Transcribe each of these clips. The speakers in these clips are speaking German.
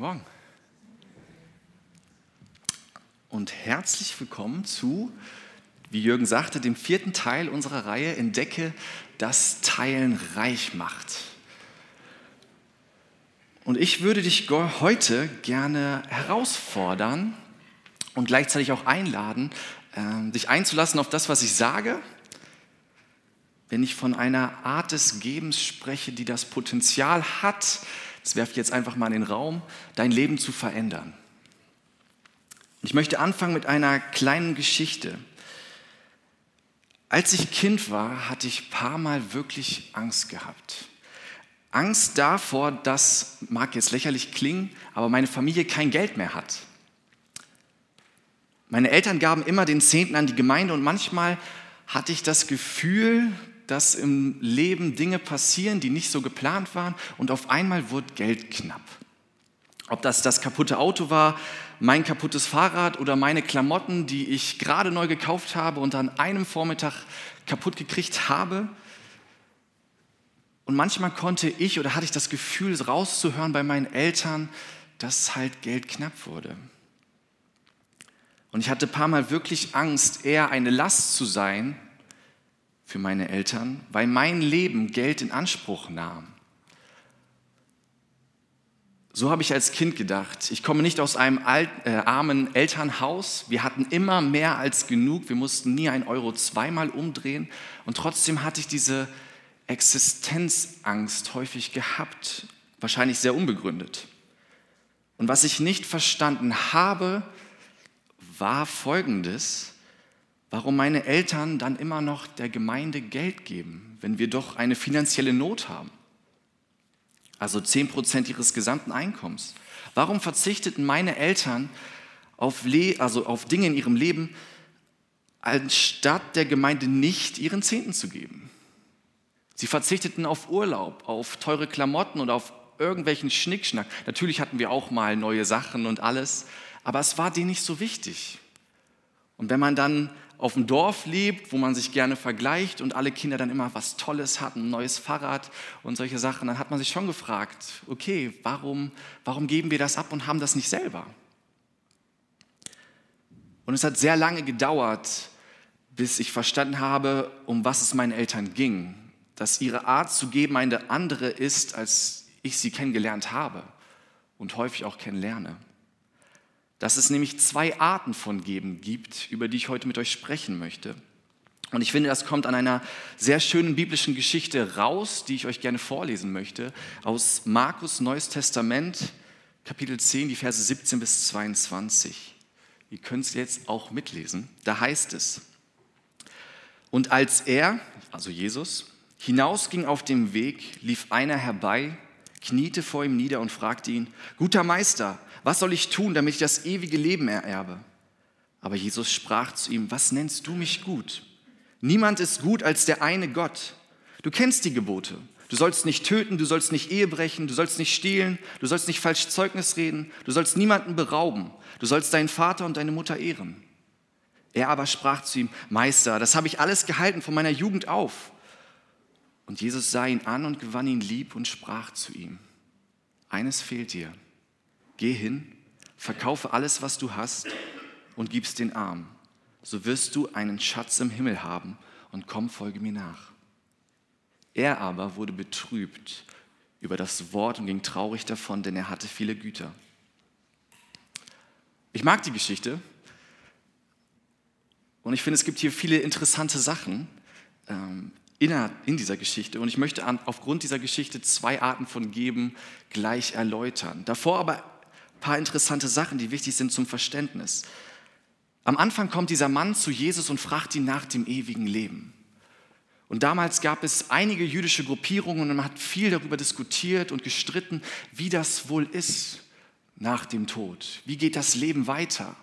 Morgen. Und herzlich willkommen zu, wie Jürgen sagte, dem vierten Teil unserer Reihe Entdecke, das Teilen reich macht. Und ich würde dich heute gerne herausfordern und gleichzeitig auch einladen, äh, dich einzulassen auf das, was ich sage, wenn ich von einer Art des Gebens spreche, die das Potenzial hat, das werfe ich jetzt einfach mal in den Raum, dein Leben zu verändern. Ich möchte anfangen mit einer kleinen Geschichte. Als ich Kind war, hatte ich ein paar Mal wirklich Angst gehabt. Angst davor, dass, mag jetzt lächerlich klingen, aber meine Familie kein Geld mehr hat. Meine Eltern gaben immer den Zehnten an die Gemeinde und manchmal hatte ich das Gefühl, dass im Leben Dinge passieren, die nicht so geplant waren und auf einmal wurde Geld knapp. Ob das das kaputte Auto war, mein kaputtes Fahrrad oder meine Klamotten, die ich gerade neu gekauft habe und an einem Vormittag kaputt gekriegt habe. Und manchmal konnte ich oder hatte ich das Gefühl, rauszuhören bei meinen Eltern, dass halt Geld knapp wurde. Und ich hatte ein paar Mal wirklich Angst, eher eine Last zu sein für meine Eltern, weil mein Leben Geld in Anspruch nahm. So habe ich als Kind gedacht. Ich komme nicht aus einem alt, äh, armen Elternhaus. Wir hatten immer mehr als genug. Wir mussten nie ein Euro zweimal umdrehen. Und trotzdem hatte ich diese Existenzangst häufig gehabt, wahrscheinlich sehr unbegründet. Und was ich nicht verstanden habe, war Folgendes warum meine Eltern dann immer noch der Gemeinde Geld geben, wenn wir doch eine finanzielle Not haben. Also 10 Prozent ihres gesamten Einkommens. Warum verzichteten meine Eltern auf, Le also auf Dinge in ihrem Leben, anstatt der Gemeinde nicht ihren Zehnten zu geben? Sie verzichteten auf Urlaub, auf teure Klamotten und auf irgendwelchen Schnickschnack. Natürlich hatten wir auch mal neue Sachen und alles, aber es war denen nicht so wichtig. Und wenn man dann auf dem Dorf lebt, wo man sich gerne vergleicht und alle Kinder dann immer was Tolles hatten, ein neues Fahrrad und solche Sachen, dann hat man sich schon gefragt, okay, warum, warum geben wir das ab und haben das nicht selber? Und es hat sehr lange gedauert, bis ich verstanden habe, um was es meinen Eltern ging, dass ihre Art zu geben eine andere ist, als ich sie kennengelernt habe und häufig auch kennenlerne dass es nämlich zwei Arten von Geben gibt, über die ich heute mit euch sprechen möchte. Und ich finde, das kommt an einer sehr schönen biblischen Geschichte raus, die ich euch gerne vorlesen möchte, aus Markus Neues Testament, Kapitel 10, die Verse 17 bis 22. Ihr könnt es jetzt auch mitlesen. Da heißt es, und als er, also Jesus, hinausging auf dem Weg, lief einer herbei, kniete vor ihm nieder und fragte ihn, guter Meister, was soll ich tun, damit ich das ewige Leben ererbe? Aber Jesus sprach zu ihm, was nennst du mich gut? Niemand ist gut als der eine Gott. Du kennst die Gebote. Du sollst nicht töten, du sollst nicht Ehe brechen, du sollst nicht stehlen, du sollst nicht falsch Zeugnis reden, du sollst niemanden berauben, du sollst deinen Vater und deine Mutter ehren. Er aber sprach zu ihm, Meister, das habe ich alles gehalten von meiner Jugend auf. Und Jesus sah ihn an und gewann ihn lieb und sprach zu ihm, eines fehlt dir Geh hin, verkaufe alles, was du hast und gib's den Armen. So wirst du einen Schatz im Himmel haben und komm, folge mir nach. Er aber wurde betrübt über das Wort und ging traurig davon, denn er hatte viele Güter. Ich mag die Geschichte und ich finde, es gibt hier viele interessante Sachen ähm, in dieser Geschichte und ich möchte aufgrund dieser Geschichte zwei Arten von Geben gleich erläutern. Davor aber paar interessante Sachen, die wichtig sind zum Verständnis. Am Anfang kommt dieser Mann zu Jesus und fragt ihn nach dem ewigen Leben. Und damals gab es einige jüdische Gruppierungen und man hat viel darüber diskutiert und gestritten, wie das wohl ist nach dem Tod. Wie geht das Leben weiter?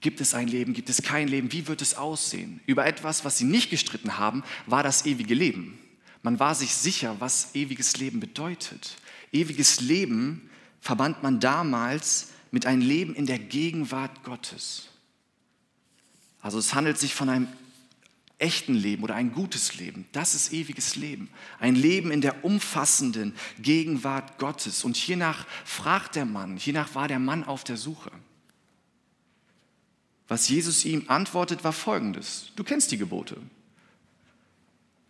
Gibt es ein Leben? Gibt es kein Leben? Wie wird es aussehen? Über etwas, was sie nicht gestritten haben, war das ewige Leben. Man war sich sicher, was ewiges Leben bedeutet. Ewiges Leben verband man damals mit einem Leben in der Gegenwart Gottes. Also es handelt sich von einem echten Leben oder ein gutes Leben. Das ist ewiges Leben. Ein Leben in der umfassenden Gegenwart Gottes. Und hiernach fragt der Mann, hiernach war der Mann auf der Suche. Was Jesus ihm antwortet, war folgendes. Du kennst die Gebote.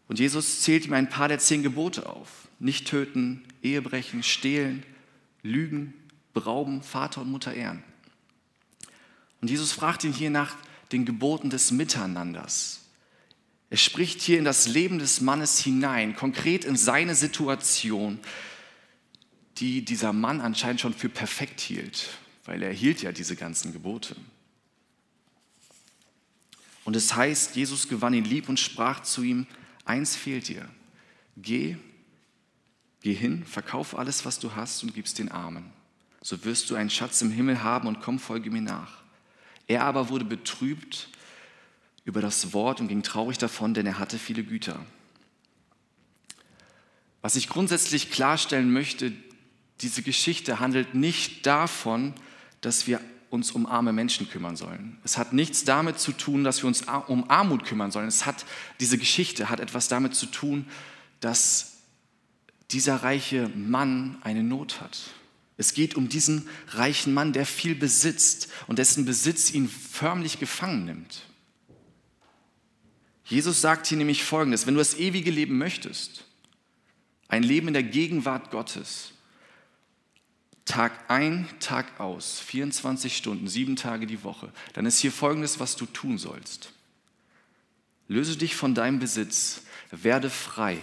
Und Jesus zählt ihm ein paar der zehn Gebote auf. Nicht töten, Ehe brechen, stehlen, lügen, berauben, Vater und Mutter ehren. Und Jesus fragt ihn hier nach den Geboten des Miteinanders. Er spricht hier in das Leben des Mannes hinein, konkret in seine Situation, die dieser Mann anscheinend schon für perfekt hielt, weil er hielt ja diese ganzen Gebote. Und es heißt, Jesus gewann ihn lieb und sprach zu ihm, eins fehlt dir, geh, geh hin, verkauf alles, was du hast und gib's den Armen. So wirst du einen Schatz im Himmel haben und komm, folge mir nach. Er aber wurde betrübt über das Wort und ging traurig davon, denn er hatte viele Güter. Was ich grundsätzlich klarstellen möchte, diese Geschichte handelt nicht davon, dass wir uns um arme Menschen kümmern sollen. Es hat nichts damit zu tun, dass wir uns um Armut kümmern sollen. Es hat, diese Geschichte hat etwas damit zu tun, dass dieser reiche Mann eine Not hat. Es geht um diesen reichen Mann, der viel besitzt und dessen Besitz ihn förmlich gefangen nimmt. Jesus sagt hier nämlich Folgendes, wenn du das ewige Leben möchtest, ein Leben in der Gegenwart Gottes, Tag ein, Tag aus, 24 Stunden, sieben Tage die Woche, dann ist hier Folgendes, was du tun sollst. Löse dich von deinem Besitz, werde frei.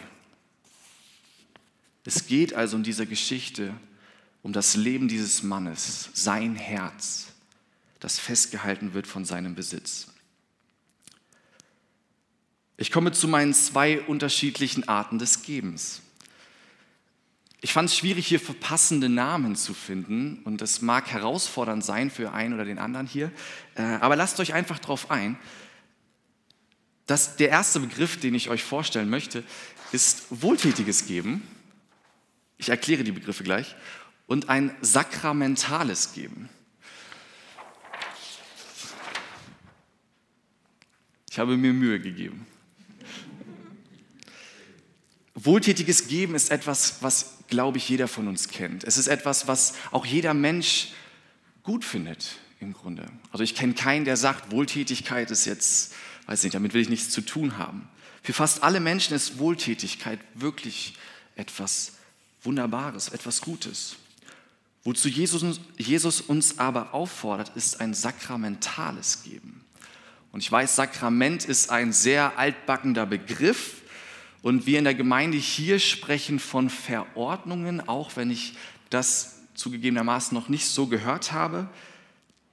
Es geht also in dieser Geschichte um das Leben dieses Mannes, sein Herz, das festgehalten wird von seinem Besitz. Ich komme zu meinen zwei unterschiedlichen Arten des Gebens. Ich fand es schwierig, hier verpassende Namen zu finden und das mag herausfordernd sein für einen oder den anderen hier, äh, aber lasst euch einfach darauf ein. dass der erste Begriff, den ich euch vorstellen möchte, ist wohltätiges Geben. Ich erkläre die Begriffe gleich und ein sakramentales Geben. Ich habe mir Mühe gegeben. Wohltätiges Geben ist etwas, was, glaube ich, jeder von uns kennt. Es ist etwas, was auch jeder Mensch gut findet im Grunde. Also ich kenne keinen, der sagt, Wohltätigkeit ist jetzt, weiß nicht, damit will ich nichts zu tun haben. Für fast alle Menschen ist Wohltätigkeit wirklich etwas Wunderbares, etwas Gutes. Wozu Jesus, Jesus uns aber auffordert, ist ein sakramentales Geben. Und ich weiß, Sakrament ist ein sehr altbackender Begriff. Und wir in der Gemeinde hier sprechen von Verordnungen, auch wenn ich das zugegebenermaßen noch nicht so gehört habe.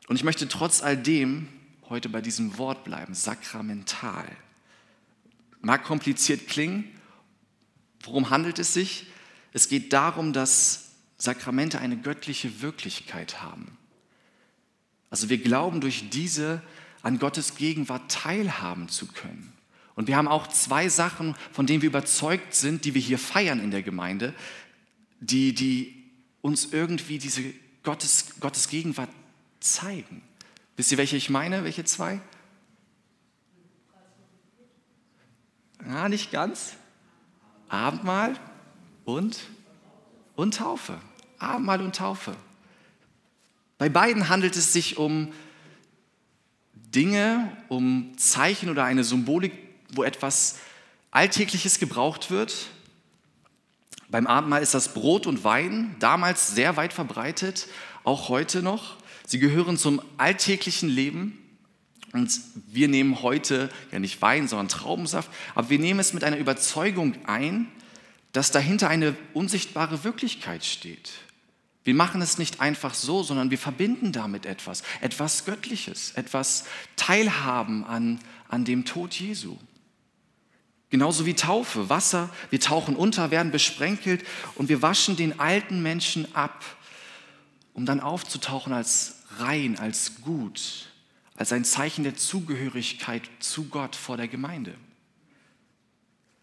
Und ich möchte trotz all dem heute bei diesem Wort bleiben, sakramental. Mag kompliziert klingen. Worum handelt es sich? Es geht darum, dass Sakramente eine göttliche Wirklichkeit haben. Also wir glauben durch diese an Gottes Gegenwart teilhaben zu können. Und wir haben auch zwei Sachen, von denen wir überzeugt sind, die wir hier feiern in der Gemeinde, die, die uns irgendwie diese Gottes, Gottes Gegenwart zeigen. Wisst ihr, welche ich meine? Welche zwei? Ja, nicht ganz. Abendmahl und, und Taufe. Abendmahl und Taufe. Bei beiden handelt es sich um Dinge, um Zeichen oder eine Symbolik, wo etwas Alltägliches gebraucht wird. Beim Abendmahl ist das Brot und Wein, damals sehr weit verbreitet, auch heute noch. Sie gehören zum alltäglichen Leben. Und wir nehmen heute ja nicht Wein, sondern Traubensaft, aber wir nehmen es mit einer Überzeugung ein, dass dahinter eine unsichtbare Wirklichkeit steht. Wir machen es nicht einfach so, sondern wir verbinden damit etwas, etwas Göttliches, etwas Teilhaben an, an dem Tod Jesu. Genauso wie Taufe, Wasser, wir tauchen unter, werden besprenkelt und wir waschen den alten Menschen ab, um dann aufzutauchen als rein, als gut, als ein Zeichen der Zugehörigkeit zu Gott vor der Gemeinde.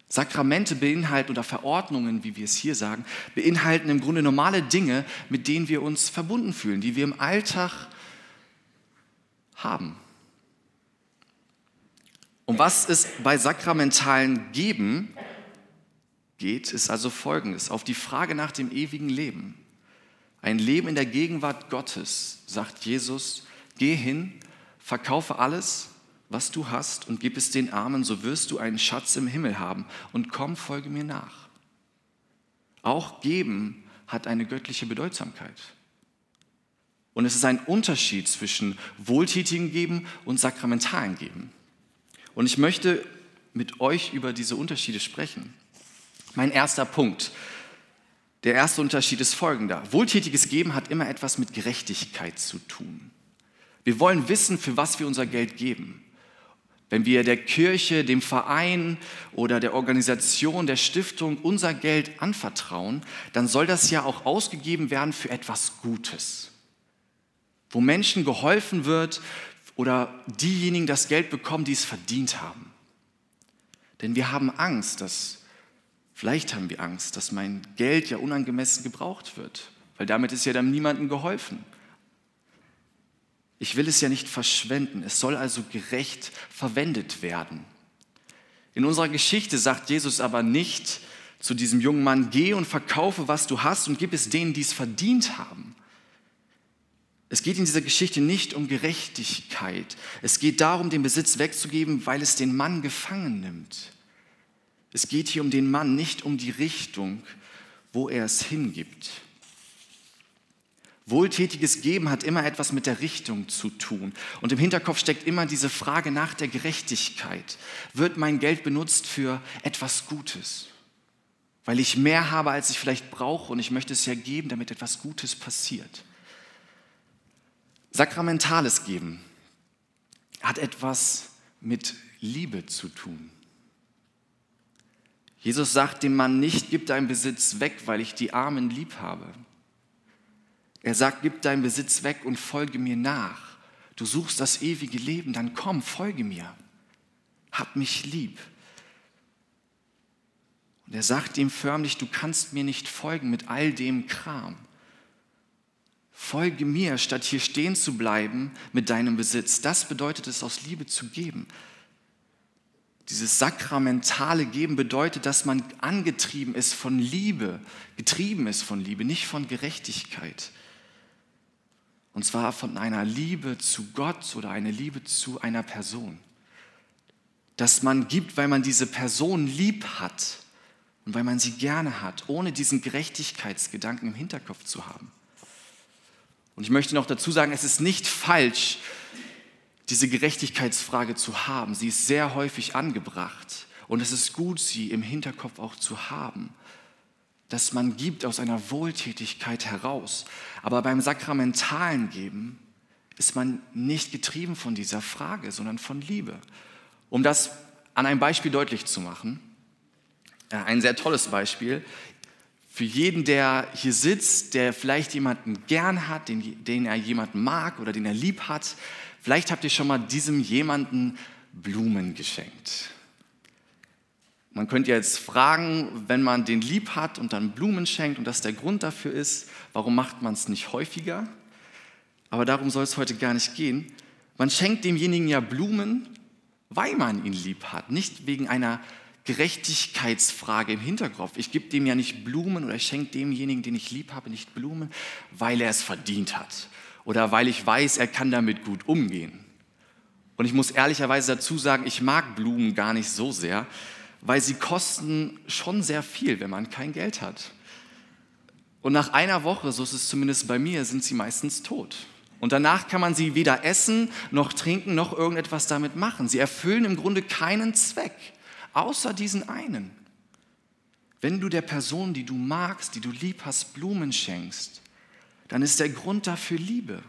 Sakramente beinhalten oder Verordnungen, wie wir es hier sagen, beinhalten im Grunde normale Dinge, mit denen wir uns verbunden fühlen, die wir im Alltag haben. Um was es bei sakramentalen Geben geht, ist also folgendes. Auf die Frage nach dem ewigen Leben. Ein Leben in der Gegenwart Gottes, sagt Jesus, geh hin, verkaufe alles, was du hast und gib es den Armen, so wirst du einen Schatz im Himmel haben und komm, folge mir nach. Auch geben hat eine göttliche Bedeutsamkeit. Und es ist ein Unterschied zwischen wohltätigen Geben und sakramentalen Geben. Und ich möchte mit euch über diese Unterschiede sprechen. Mein erster Punkt. Der erste Unterschied ist folgender. Wohltätiges Geben hat immer etwas mit Gerechtigkeit zu tun. Wir wollen wissen, für was wir unser Geld geben. Wenn wir der Kirche, dem Verein oder der Organisation, der Stiftung unser Geld anvertrauen, dann soll das ja auch ausgegeben werden für etwas Gutes, wo Menschen geholfen wird oder diejenigen das Geld bekommen, die es verdient haben. Denn wir haben Angst, dass, vielleicht haben wir Angst, dass mein Geld ja unangemessen gebraucht wird, weil damit ist ja dann niemandem geholfen. Ich will es ja nicht verschwenden. Es soll also gerecht verwendet werden. In unserer Geschichte sagt Jesus aber nicht zu diesem jungen Mann, geh und verkaufe, was du hast und gib es denen, die es verdient haben. Es geht in dieser Geschichte nicht um Gerechtigkeit. Es geht darum, den Besitz wegzugeben, weil es den Mann gefangen nimmt. Es geht hier um den Mann, nicht um die Richtung, wo er es hingibt. Wohltätiges Geben hat immer etwas mit der Richtung zu tun. Und im Hinterkopf steckt immer diese Frage nach der Gerechtigkeit. Wird mein Geld benutzt für etwas Gutes? Weil ich mehr habe, als ich vielleicht brauche und ich möchte es ja geben, damit etwas Gutes passiert. Sakramentales Geben hat etwas mit Liebe zu tun. Jesus sagt dem Mann nicht, gib deinen Besitz weg, weil ich die Armen lieb habe. Er sagt, gib deinen Besitz weg und folge mir nach. Du suchst das ewige Leben, dann komm, folge mir. Hab mich lieb. Und er sagt ihm förmlich, du kannst mir nicht folgen mit all dem Kram. Folge mir, statt hier stehen zu bleiben mit deinem Besitz. Das bedeutet es, aus Liebe zu geben. Dieses sakramentale Geben bedeutet, dass man angetrieben ist von Liebe, getrieben ist von Liebe, nicht von Gerechtigkeit. Und zwar von einer Liebe zu Gott oder eine Liebe zu einer Person. Dass man gibt, weil man diese Person lieb hat und weil man sie gerne hat, ohne diesen Gerechtigkeitsgedanken im Hinterkopf zu haben. Und ich möchte noch dazu sagen, es ist nicht falsch, diese Gerechtigkeitsfrage zu haben. Sie ist sehr häufig angebracht. Und es ist gut, sie im Hinterkopf auch zu haben dass man gibt aus einer Wohltätigkeit heraus. Aber beim sakramentalen Geben ist man nicht getrieben von dieser Frage, sondern von Liebe. Um das an einem Beispiel deutlich zu machen, äh, ein sehr tolles Beispiel. Für jeden, der hier sitzt, der vielleicht jemanden gern hat, den, den er jemanden mag oder den er lieb hat, vielleicht habt ihr schon mal diesem jemanden Blumen geschenkt. Man könnte jetzt fragen, wenn man den lieb hat und dann Blumen schenkt und das der Grund dafür ist, warum macht man es nicht häufiger? Aber darum soll es heute gar nicht gehen. Man schenkt demjenigen ja Blumen, weil man ihn lieb hat, nicht wegen einer Gerechtigkeitsfrage im Hinterkopf. Ich gebe dem ja nicht Blumen oder ich schenke demjenigen, den ich lieb habe, nicht Blumen, weil er es verdient hat oder weil ich weiß, er kann damit gut umgehen. Und ich muss ehrlicherweise dazu sagen, ich mag Blumen gar nicht so sehr, weil sie kosten schon sehr viel, wenn man kein Geld hat. Und nach einer Woche, so ist es zumindest bei mir, sind sie meistens tot. Und danach kann man sie weder essen, noch trinken, noch irgendetwas damit machen. Sie erfüllen im Grunde keinen Zweck, außer diesen einen. Wenn du der Person, die du magst, die du lieb hast, Blumen schenkst, dann ist der Grund dafür Liebe.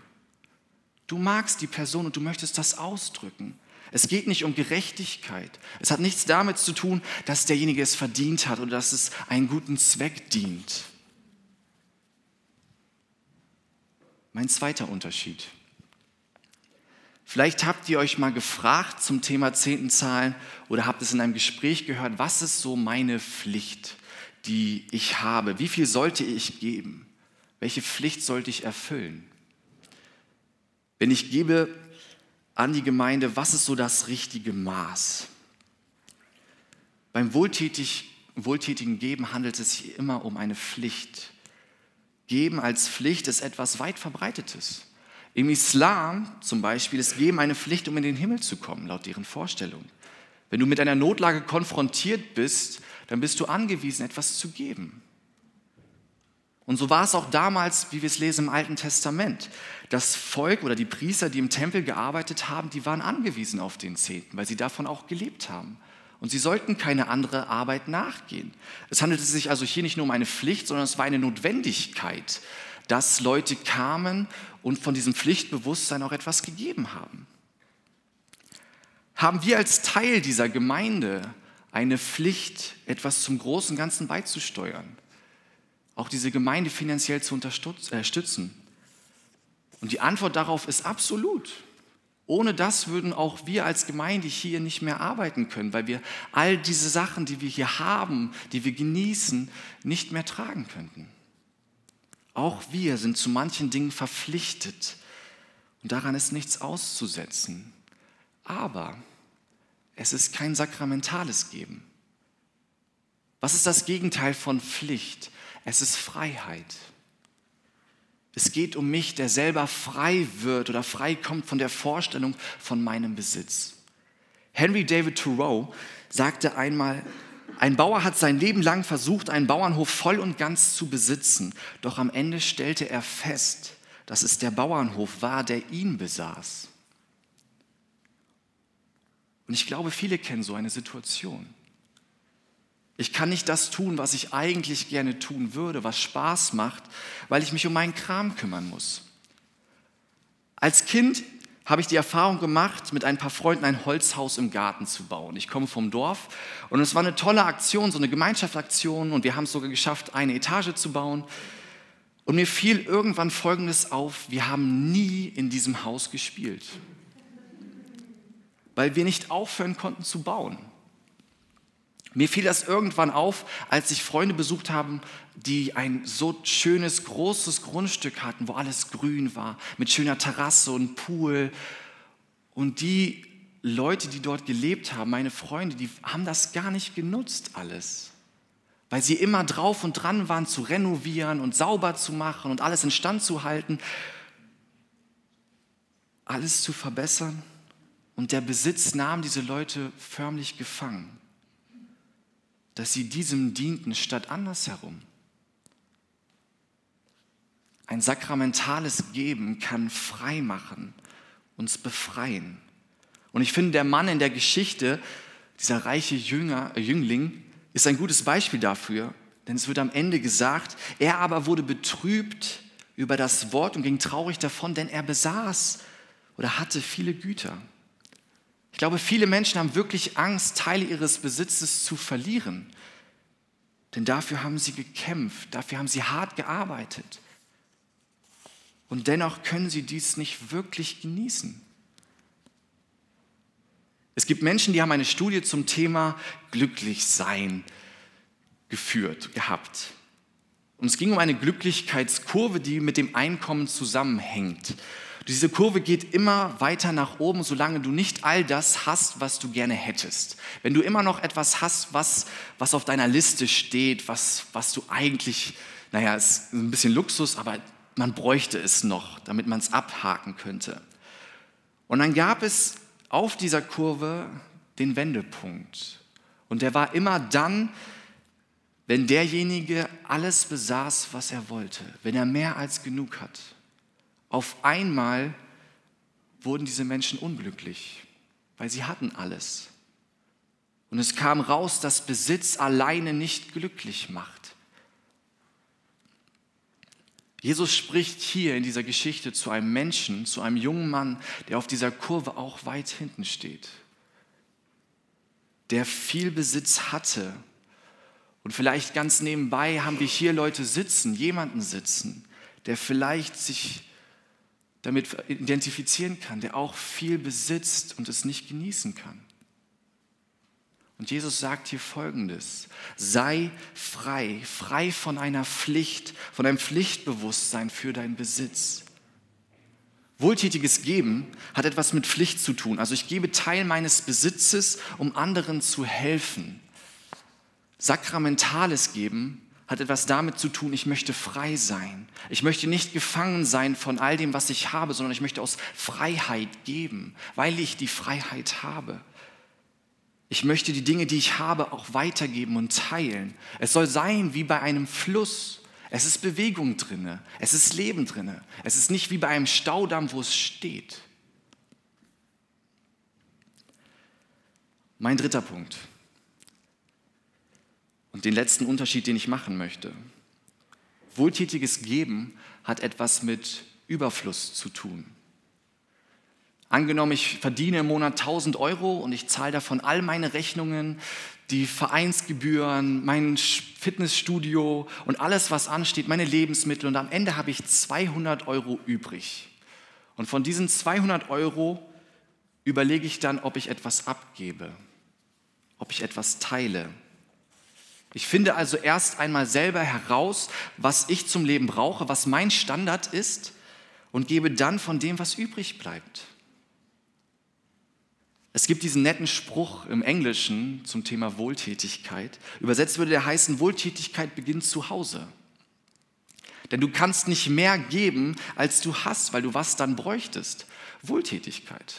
Du magst die Person und du möchtest das ausdrücken. Es geht nicht um Gerechtigkeit. Es hat nichts damit zu tun, dass derjenige es verdient hat oder dass es einen guten Zweck dient. Mein zweiter Unterschied. Vielleicht habt ihr euch mal gefragt zum Thema Zehntenzahlen oder habt es in einem Gespräch gehört, was ist so meine Pflicht, die ich habe? Wie viel sollte ich geben? Welche Pflicht sollte ich erfüllen? Wenn ich gebe, an die Gemeinde, was ist so das richtige Maß? Beim wohltätig, wohltätigen Geben handelt es sich immer um eine Pflicht. Geben als Pflicht ist etwas weit verbreitetes. Im Islam zum Beispiel ist Geben eine Pflicht, um in den Himmel zu kommen, laut deren Vorstellung. Wenn du mit einer Notlage konfrontiert bist, dann bist du angewiesen, etwas zu geben. Und so war es auch damals, wie wir es lesen im Alten Testament. Das Volk oder die Priester, die im Tempel gearbeitet haben, die waren angewiesen auf den Zehnten, weil sie davon auch gelebt haben. Und sie sollten keine andere Arbeit nachgehen. Es handelte sich also hier nicht nur um eine Pflicht, sondern es war eine Notwendigkeit, dass Leute kamen und von diesem Pflichtbewusstsein auch etwas gegeben haben. Haben wir als Teil dieser Gemeinde eine Pflicht, etwas zum großen Ganzen beizusteuern? Auch diese Gemeinde finanziell zu unterstützen? Und die Antwort darauf ist absolut. Ohne das würden auch wir als Gemeinde hier nicht mehr arbeiten können, weil wir all diese Sachen, die wir hier haben, die wir genießen, nicht mehr tragen könnten. Auch wir sind zu manchen Dingen verpflichtet und daran ist nichts auszusetzen. Aber es ist kein sakramentales Geben. Was ist das Gegenteil von Pflicht? Es ist Freiheit. Es geht um mich, der selber frei wird oder frei kommt von der Vorstellung von meinem Besitz. Henry David Thoreau sagte einmal, ein Bauer hat sein Leben lang versucht, einen Bauernhof voll und ganz zu besitzen, doch am Ende stellte er fest, dass es der Bauernhof war, der ihn besaß. Und ich glaube, viele kennen so eine Situation. Ich kann nicht das tun, was ich eigentlich gerne tun würde, was Spaß macht, weil ich mich um meinen Kram kümmern muss. Als Kind habe ich die Erfahrung gemacht, mit ein paar Freunden ein Holzhaus im Garten zu bauen. Ich komme vom Dorf und es war eine tolle Aktion, so eine Gemeinschaftsaktion und wir haben es sogar geschafft, eine Etage zu bauen. Und mir fiel irgendwann Folgendes auf, wir haben nie in diesem Haus gespielt, weil wir nicht aufhören konnten zu bauen. Mir fiel das irgendwann auf, als ich Freunde besucht haben, die ein so schönes, großes Grundstück hatten, wo alles grün war, mit schöner Terrasse und Pool. Und die Leute, die dort gelebt haben, meine Freunde, die haben das gar nicht genutzt alles. Weil sie immer drauf und dran waren, zu renovieren und sauber zu machen und alles instand zu halten, alles zu verbessern. Und der Besitz nahm diese Leute förmlich gefangen dass sie diesem dienten statt andersherum. Ein sakramentales Geben kann frei machen, uns befreien. Und ich finde, der Mann in der Geschichte, dieser reiche Jünger, äh, Jüngling, ist ein gutes Beispiel dafür, denn es wird am Ende gesagt, er aber wurde betrübt über das Wort und ging traurig davon, denn er besaß oder hatte viele Güter. Ich glaube, viele Menschen haben wirklich Angst, Teile ihres Besitzes zu verlieren. Denn dafür haben sie gekämpft, dafür haben sie hart gearbeitet. Und dennoch können sie dies nicht wirklich genießen. Es gibt Menschen, die haben eine Studie zum Thema Glücklichsein geführt, gehabt. Und es ging um eine Glücklichkeitskurve, die mit dem Einkommen zusammenhängt. Diese Kurve geht immer weiter nach oben, solange du nicht all das hast, was du gerne hättest. Wenn du immer noch etwas hast, was, was auf deiner Liste steht, was, was du eigentlich, naja, ist ein bisschen Luxus, aber man bräuchte es noch, damit man es abhaken könnte. Und dann gab es auf dieser Kurve den Wendepunkt. Und der war immer dann, wenn derjenige alles besaß, was er wollte, wenn er mehr als genug hat. Auf einmal wurden diese Menschen unglücklich, weil sie hatten alles. Und es kam raus, dass Besitz alleine nicht glücklich macht. Jesus spricht hier in dieser Geschichte zu einem Menschen, zu einem jungen Mann, der auf dieser Kurve auch weit hinten steht, der viel Besitz hatte. Und vielleicht ganz nebenbei haben wir hier Leute sitzen, jemanden sitzen, der vielleicht sich damit identifizieren kann, der auch viel besitzt und es nicht genießen kann. Und Jesus sagt hier Folgendes, sei frei, frei von einer Pflicht, von einem Pflichtbewusstsein für deinen Besitz. Wohltätiges Geben hat etwas mit Pflicht zu tun. Also ich gebe Teil meines Besitzes, um anderen zu helfen. Sakramentales Geben hat etwas damit zu tun, ich möchte frei sein. Ich möchte nicht gefangen sein von all dem, was ich habe, sondern ich möchte aus Freiheit geben, weil ich die Freiheit habe. Ich möchte die Dinge, die ich habe, auch weitergeben und teilen. Es soll sein wie bei einem Fluss. Es ist Bewegung drinne, es ist Leben drinne. Es ist nicht wie bei einem Staudamm, wo es steht. Mein dritter Punkt und den letzten Unterschied, den ich machen möchte. Wohltätiges Geben hat etwas mit Überfluss zu tun. Angenommen, ich verdiene im Monat 1000 Euro und ich zahle davon all meine Rechnungen, die Vereinsgebühren, mein Fitnessstudio und alles, was ansteht, meine Lebensmittel und am Ende habe ich 200 Euro übrig. Und von diesen 200 Euro überlege ich dann, ob ich etwas abgebe, ob ich etwas teile. Ich finde also erst einmal selber heraus, was ich zum Leben brauche, was mein Standard ist und gebe dann von dem, was übrig bleibt. Es gibt diesen netten Spruch im Englischen zum Thema Wohltätigkeit. Übersetzt würde der heißen, Wohltätigkeit beginnt zu Hause. Denn du kannst nicht mehr geben, als du hast, weil du was dann bräuchtest. Wohltätigkeit.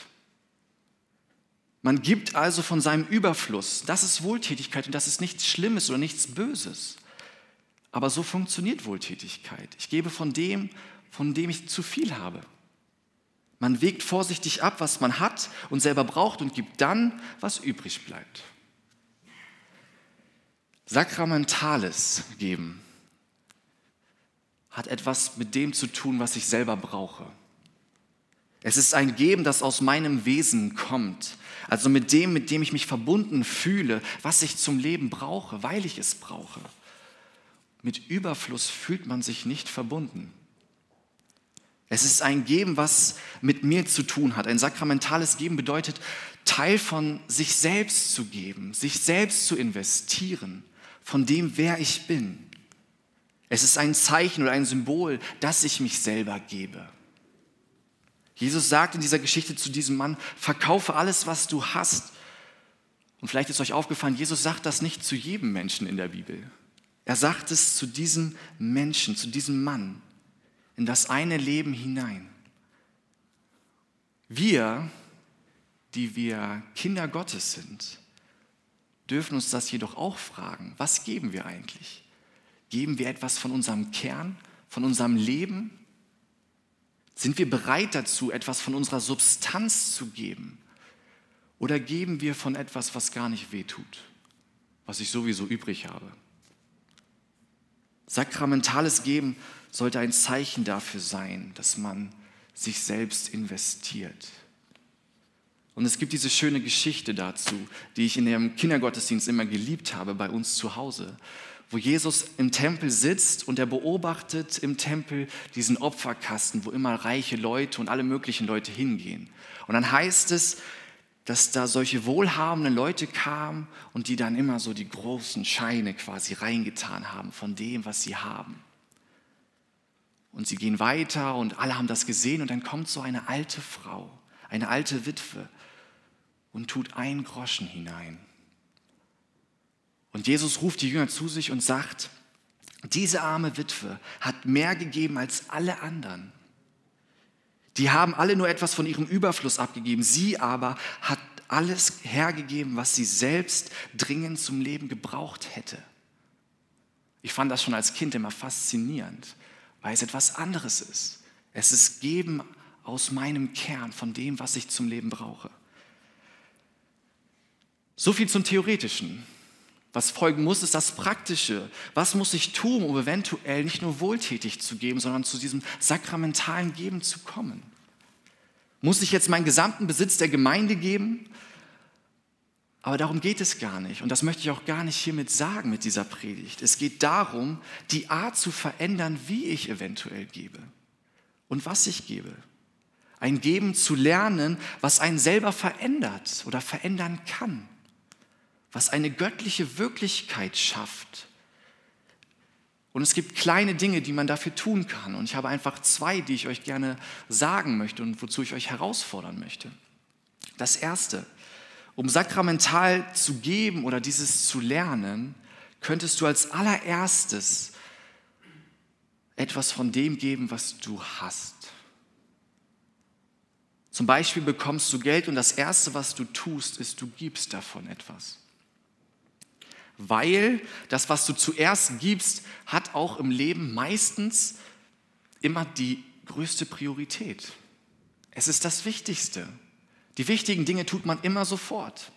Man gibt also von seinem Überfluss. Das ist Wohltätigkeit und das ist nichts Schlimmes oder nichts Böses. Aber so funktioniert Wohltätigkeit. Ich gebe von dem, von dem ich zu viel habe. Man wägt vorsichtig ab, was man hat und selber braucht und gibt dann, was übrig bleibt. Sakramentales Geben hat etwas mit dem zu tun, was ich selber brauche. Es ist ein Geben, das aus meinem Wesen kommt, also mit dem, mit dem ich mich verbunden fühle, was ich zum Leben brauche, weil ich es brauche. Mit Überfluss fühlt man sich nicht verbunden. Es ist ein Geben, was mit mir zu tun hat. Ein sakramentales Geben bedeutet, Teil von sich selbst zu geben, sich selbst zu investieren, von dem, wer ich bin. Es ist ein Zeichen oder ein Symbol, dass ich mich selber gebe. Jesus sagt in dieser Geschichte zu diesem Mann, verkaufe alles, was du hast. Und vielleicht ist euch aufgefallen, Jesus sagt das nicht zu jedem Menschen in der Bibel. Er sagt es zu diesem Menschen, zu diesem Mann in das eine Leben hinein. Wir, die wir Kinder Gottes sind, dürfen uns das jedoch auch fragen. Was geben wir eigentlich? Geben wir etwas von unserem Kern, von unserem Leben? Sind wir bereit dazu, etwas von unserer Substanz zu geben? Oder geben wir von etwas, was gar nicht wehtut, was ich sowieso übrig habe? Sakramentales Geben sollte ein Zeichen dafür sein, dass man sich selbst investiert. Und es gibt diese schöne Geschichte dazu, die ich in dem Kindergottesdienst immer geliebt habe bei uns zu Hause, wo Jesus im Tempel sitzt und er beobachtet im Tempel diesen Opferkasten, wo immer reiche Leute und alle möglichen Leute hingehen. Und dann heißt es, dass da solche wohlhabenden Leute kamen und die dann immer so die großen Scheine quasi reingetan haben von dem, was sie haben. Und sie gehen weiter und alle haben das gesehen und dann kommt so eine alte Frau, eine alte Witwe und tut ein Groschen hinein. Und Jesus ruft die Jünger zu sich und sagt, diese arme Witwe hat mehr gegeben als alle anderen. Die haben alle nur etwas von ihrem Überfluss abgegeben. Sie aber hat alles hergegeben, was sie selbst dringend zum Leben gebraucht hätte. Ich fand das schon als Kind immer faszinierend weil es etwas anderes ist. Es ist Geben aus meinem Kern, von dem, was ich zum Leben brauche. So viel zum Theoretischen. Was folgen muss, ist das Praktische. Was muss ich tun, um eventuell nicht nur wohltätig zu geben, sondern zu diesem sakramentalen Geben zu kommen? Muss ich jetzt meinen gesamten Besitz der Gemeinde geben? Aber darum geht es gar nicht. Und das möchte ich auch gar nicht hiermit sagen mit dieser Predigt. Es geht darum, die Art zu verändern, wie ich eventuell gebe und was ich gebe. Ein Geben zu lernen, was einen selber verändert oder verändern kann. Was eine göttliche Wirklichkeit schafft. Und es gibt kleine Dinge, die man dafür tun kann. Und ich habe einfach zwei, die ich euch gerne sagen möchte und wozu ich euch herausfordern möchte. Das erste, um sakramental zu geben oder dieses zu lernen, könntest du als allererstes etwas von dem geben, was du hast. Zum Beispiel bekommst du Geld und das Erste, was du tust, ist, du gibst davon etwas. Weil das, was du zuerst gibst, hat auch im Leben meistens immer die größte Priorität. Es ist das Wichtigste. Die wichtigen Dinge tut man immer sofort.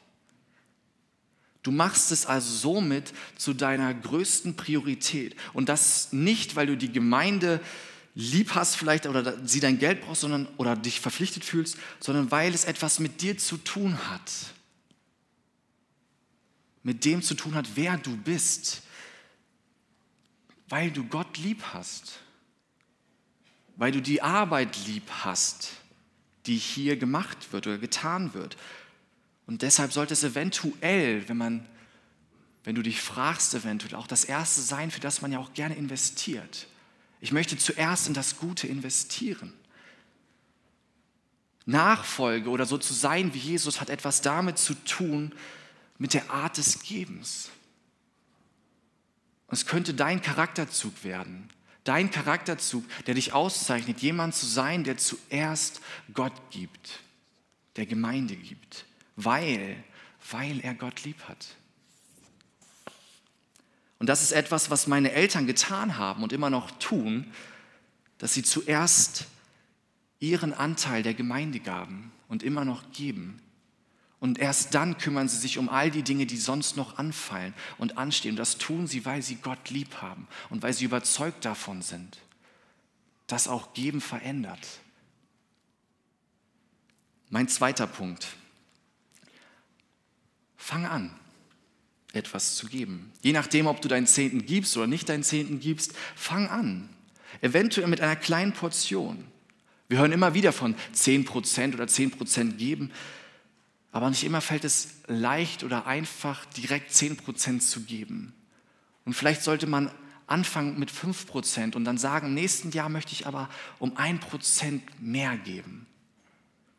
Du machst es also somit zu deiner größten Priorität. Und das nicht, weil du die Gemeinde lieb hast vielleicht oder sie dein Geld brauchst sondern, oder dich verpflichtet fühlst, sondern weil es etwas mit dir zu tun hat. Mit dem zu tun hat, wer du bist. Weil du Gott lieb hast. Weil du die Arbeit lieb hast, die hier gemacht wird oder getan wird. Und deshalb sollte es eventuell, wenn man wenn du dich fragst, eventuell auch das Erste sein, für das man ja auch gerne investiert. Ich möchte zuerst in das Gute investieren. Nachfolge oder so zu sein wie Jesus hat etwas damit zu tun, mit der Art des Gebens. Und es könnte dein Charakterzug werden, dein Charakterzug, der dich auszeichnet, jemand zu sein, der zuerst Gott gibt, der Gemeinde gibt, weil, weil er Gott lieb hat. Und das ist etwas, was meine Eltern getan haben und immer noch tun, dass sie zuerst ihren Anteil der Gemeinde gaben und immer noch geben. Und erst dann kümmern sie sich um all die Dinge, die sonst noch anfallen und anstehen. Und das tun sie, weil sie Gott lieb haben und weil sie überzeugt davon sind, dass auch Geben verändert. Mein zweiter Punkt. Fang an etwas zu geben. Je nachdem, ob du deinen Zehnten gibst oder nicht deinen Zehnten gibst, fang an. Eventuell mit einer kleinen Portion. Wir hören immer wieder von 10% oder 10% geben, aber nicht immer fällt es leicht oder einfach, direkt 10% zu geben. Und vielleicht sollte man anfangen mit 5% und dann sagen, im nächsten Jahr möchte ich aber um 1% mehr geben.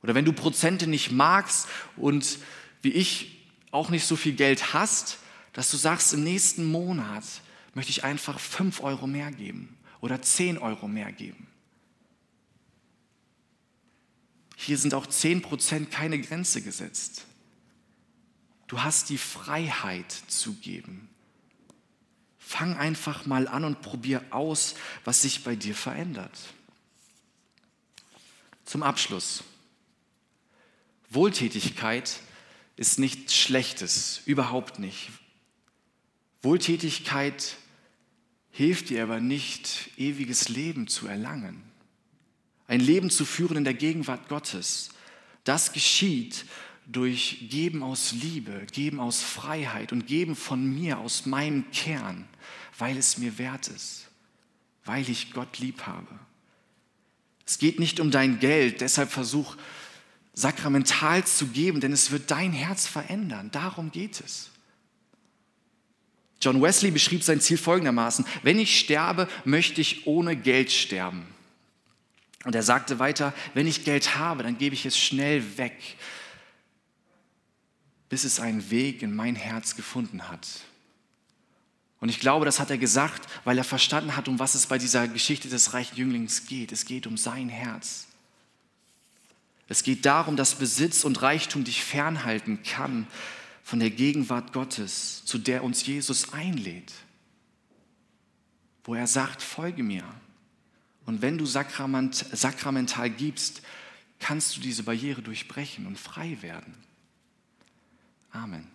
Oder wenn du Prozente nicht magst und wie ich auch nicht so viel Geld hast, dass du sagst, im nächsten Monat möchte ich einfach 5 Euro mehr geben oder 10 Euro mehr geben. Hier sind auch 10 Prozent keine Grenze gesetzt. Du hast die Freiheit zu geben. Fang einfach mal an und probier aus, was sich bei dir verändert. Zum Abschluss. Wohltätigkeit ist nichts Schlechtes, überhaupt nicht. Wohltätigkeit hilft dir aber nicht, ewiges Leben zu erlangen. Ein Leben zu führen in der Gegenwart Gottes. Das geschieht durch Geben aus Liebe, Geben aus Freiheit und Geben von mir, aus meinem Kern, weil es mir wert ist, weil ich Gott lieb habe. Es geht nicht um dein Geld, deshalb versuch sakramental zu geben, denn es wird dein Herz verändern. Darum geht es. John Wesley beschrieb sein Ziel folgendermaßen, wenn ich sterbe, möchte ich ohne Geld sterben. Und er sagte weiter, wenn ich Geld habe, dann gebe ich es schnell weg, bis es einen Weg in mein Herz gefunden hat. Und ich glaube, das hat er gesagt, weil er verstanden hat, um was es bei dieser Geschichte des reichen Jünglings geht. Es geht um sein Herz. Es geht darum, dass Besitz und Reichtum dich fernhalten kann von der Gegenwart Gottes, zu der uns Jesus einlädt, wo er sagt, folge mir. Und wenn du Sakrament, sakramental gibst, kannst du diese Barriere durchbrechen und frei werden. Amen.